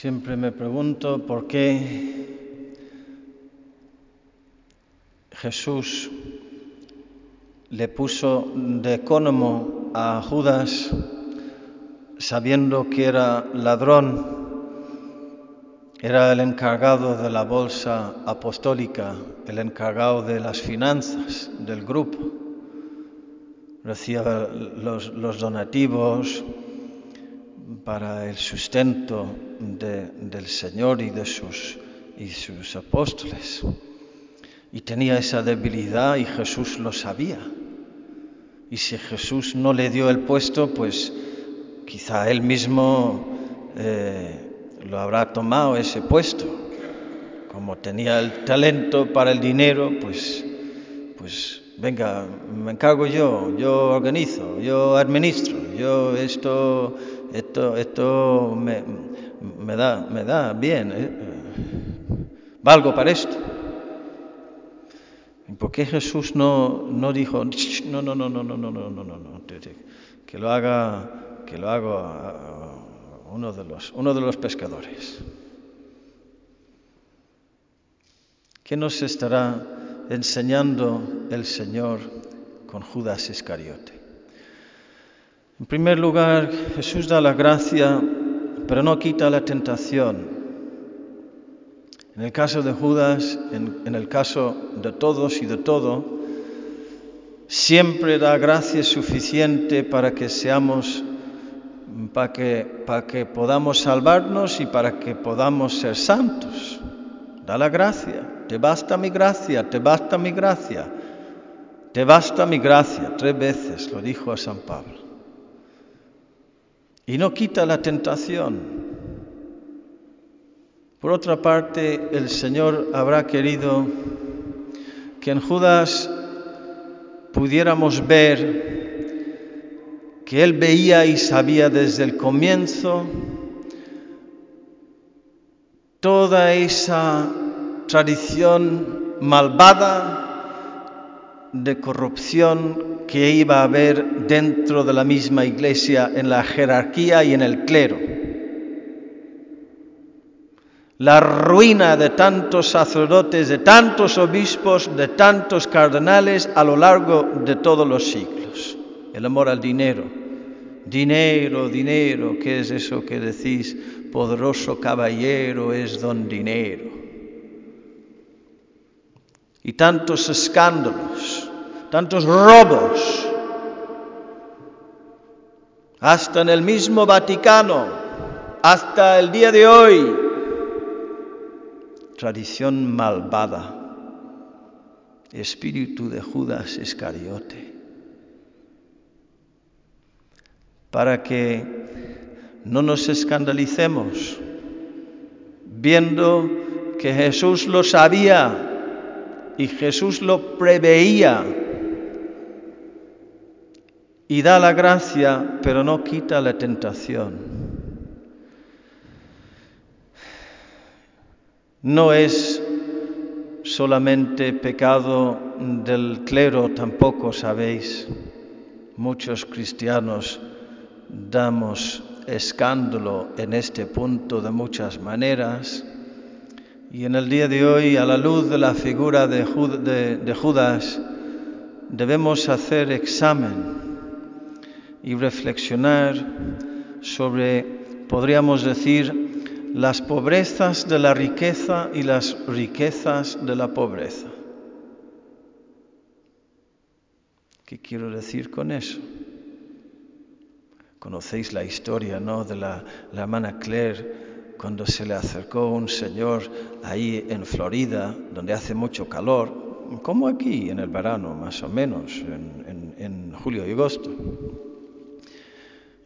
Siempre me pregunto por qué Jesús le puso de economo a Judas sabiendo que era ladrón, era el encargado de la bolsa apostólica, el encargado de las finanzas del grupo, recibía los donativos para el sustento de, del Señor y de sus, y sus apóstoles. Y tenía esa debilidad y Jesús lo sabía. Y si Jesús no le dio el puesto, pues quizá él mismo eh, lo habrá tomado ese puesto. Como tenía el talento para el dinero, pues, pues venga, me encargo yo, yo organizo, yo administro, yo esto, esto, esto me, me da, me da bien, ¿eh? valgo para esto. ¿Y por qué Jesús no, no dijo, no, no, no, no, no, no, no, no, no, no, que lo haga, que lo haga uno de los, uno de los pescadores? ¿Qué nos estará enseñando el Señor con Judas Iscariote? En primer lugar, Jesús da la gracia, pero no quita la tentación. En el caso de Judas, en, el caso de todos y de todo, siempre da gracia suficiente para que seamos, para que podamos salvarnos y para que podamos ser santos. Da la gracia, te basta mi gracia, te basta mi gracia, te basta mi gracia, tres veces lo dijo a San Pablo. Y no quita la tentación, por otra parte, el Señor habrá querido que en Judas pudiéramos ver que Él veía y sabía desde el comienzo toda esa tradición malvada de corrupción que iba a haber dentro de la misma iglesia, en la jerarquía y en el clero la ruina de tantos sacerdotes, de tantos obispos, de tantos cardenales a lo largo de todos los siglos. El amor al dinero. Dinero, dinero, ¿qué es eso que decís? Poderoso caballero es don dinero. Y tantos escándalos, tantos robos, hasta en el mismo Vaticano, hasta el día de hoy, tradición malvada, espíritu de Judas Iscariote, para que no nos escandalicemos viendo que Jesús lo sabía y Jesús lo preveía y da la gracia, pero no quita la tentación. No es solamente pecado del clero, tampoco sabéis. Muchos cristianos damos escándalo en este punto de muchas maneras. Y en el día de hoy, a la luz de la figura de, Judas, debemos hacer examen y reflexionar sobre, podríamos decir, las pobrezas de la riqueza y las riquezas de la pobreza. ¿Qué quiero decir con eso? Conocéis la historia, ¿no? De la, la hermana Claire cuando se le acercó un señor ahí en Florida, donde hace mucho calor, como aquí en el verano, más o menos, en, en, en julio y agosto.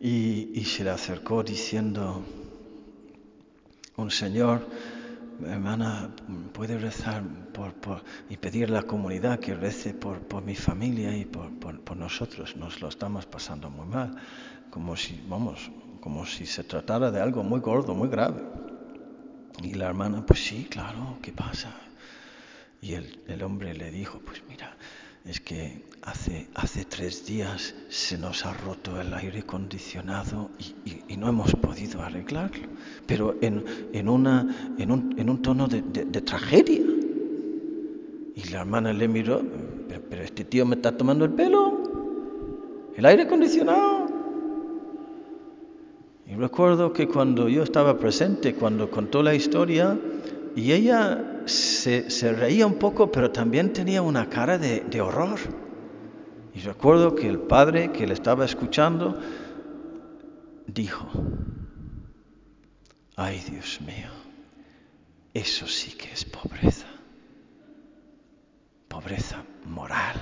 Y, se le acercó diciendo, un señor, hermana, puede rezar por, y pedir a la comunidad que rece por, mi familia y por, nosotros. Nos lo estamos pasando muy mal, como si, vamos, como si se tratara de algo muy gordo, muy grave. Y la hermana, pues sí, claro, ¿qué pasa? Y el hombre le dijo, pues mira, es que hace, hace tres días se nos ha roto el aire acondicionado y, no hemos podido arreglarlo, pero en, en, una, en, un, en un, tono de, tragedia. Y la hermana le miró, pero, pero este tío me está tomando el pelo, el aire acondicionado. Y recuerdo que cuando yo estaba presente, cuando contó la historia, y ella se, reía un poco, pero también tenía una cara de, de horror. Y recuerdo que el padre que le estaba escuchando dijo, ay Dios mío, eso sí que es pobreza, pobreza moral,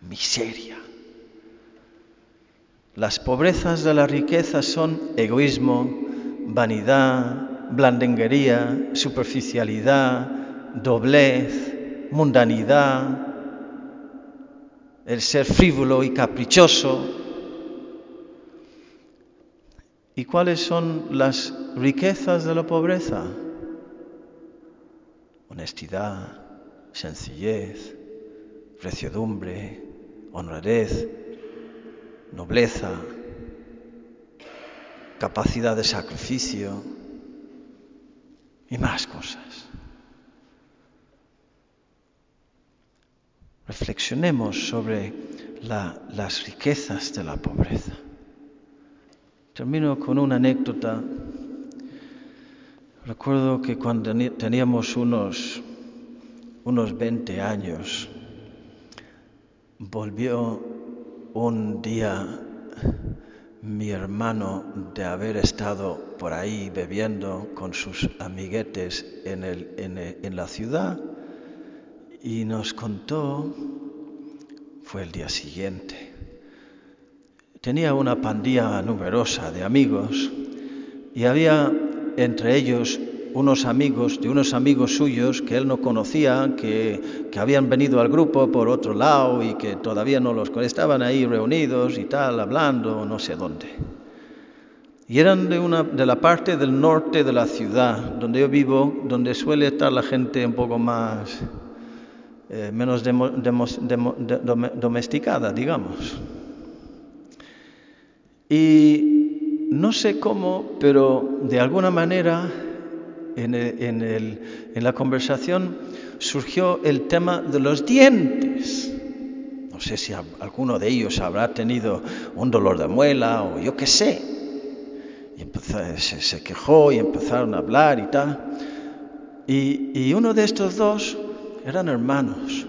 miseria. Las pobrezas de la riqueza son egoísmo, vanidad, blandenguería, superficialidad, doblez, mundanidad, el ser frívolo y caprichoso. ¿Y cuáles son las riquezas de la pobreza? Honestidad, sencillez, reciedumbre, honradez, nobleza, capacidad de sacrificio y más cosas. Reflexionemos sobre las riquezas de la pobreza. Termino con una anécdota. Recuerdo que cuando teníamos unos, unos 20 años, volvió un día mi hermano de haber estado por ahí bebiendo con sus amiguetes en, la ciudad y nos contó, fue el día siguiente, tenía una pandilla numerosa de amigos y había entre ellos unos amigos de unos amigos suyos que él no conocía, que, que, habían venido al grupo por otro lado y que todavía no los estaban ahí reunidos y tal, hablando, no sé dónde. Y eran de, una, de la parte del norte de la ciudad, donde yo vivo, donde suele estar la gente un poco más eh, menos demo, domesticada, digamos. Y no sé cómo, pero de alguna manera en, el, en, el, en la conversación surgió el tema de los dientes. No sé si alguno de ellos habrá tenido un dolor de muela o yo qué sé. Y empezó, se, se, quejó y empezaron a hablar y tal. Y, y uno de estos dos eran hermanos.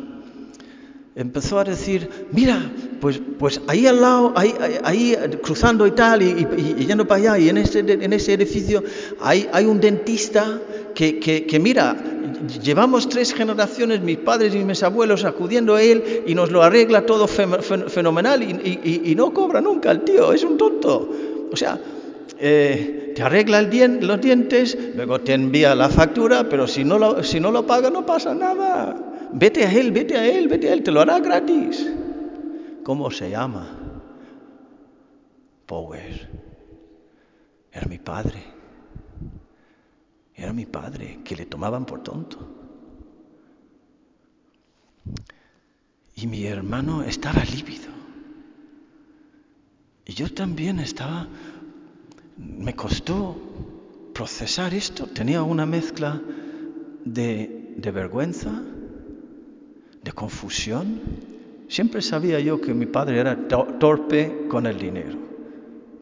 Empezó a decir, mira, pues, pues ahí al lado, ahí, ahí, cruzando y tal, y, y, y, yendo para allá, y en ese, en ese edificio hay, hay un dentista que, que, que, mira, llevamos tres generaciones, mis padres y mis abuelos, acudiendo a él y nos lo arregla todo fenomenal y, y no cobra nunca el tío, es un tonto. O sea, eh, te arregla el dien, los dientes, luego te envía la factura, pero si no, lo, si no lo paga no pasa nada. Vete a él, vete a él, vete a él, te lo hará gratis. ¿Cómo se llama? Power. Era mi padre. Era mi padre, que le tomaban por tonto. Y mi hermano estaba lívido. Y yo también estaba me costó procesar esto. Tenía una mezcla de, de, vergüenza, de confusión. Siempre sabía yo que mi padre era torpe con el dinero,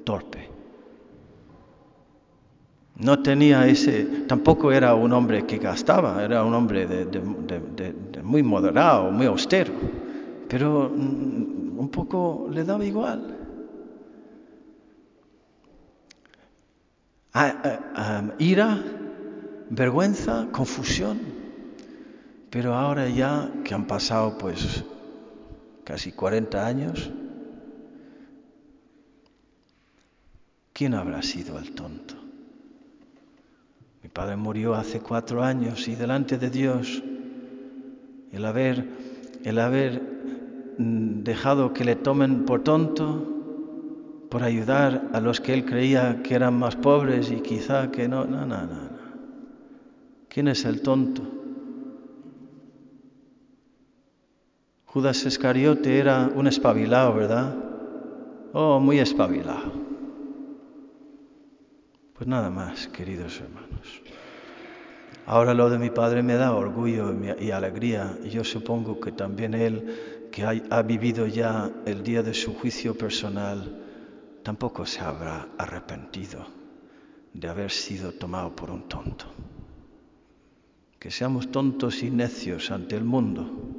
torpe. No tenía ese, tampoco era un hombre que gastaba, era un hombre muy moderado, muy austero, pero mm, un poco le daba igual. ira, vergüenza, confusión. Pero ahora ya que han pasado pues casi 40 años, ¿quién habrá sido el tonto? Mi padre murió hace cuatro años y delante de Dios el haber, el haber mm, dejado que le tomen por tonto, por ayudar a los que él creía que eran más pobres y quizá que no. No, no, no. ¿Quién es el tonto? Judas Iscariote era un espabilado, ¿verdad? Oh, muy espabilado. Pues nada más, queridos hermanos. Ahora lo de mi padre me da orgullo y alegría. Yo supongo que también él, que ha, vivido ya el día de su juicio personal, tampoco se habrá arrepentido de haber sido tomado por un tonto. Que seamos tontos y necios ante el mundo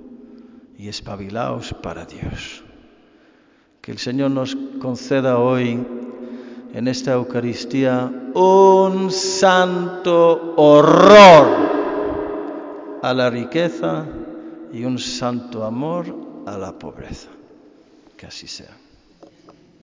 y espabilaos para Dios. Que el Señor nos conceda hoy en esta Eucaristía un santo horror a la riqueza y un santo amor a la pobreza. Que así sea.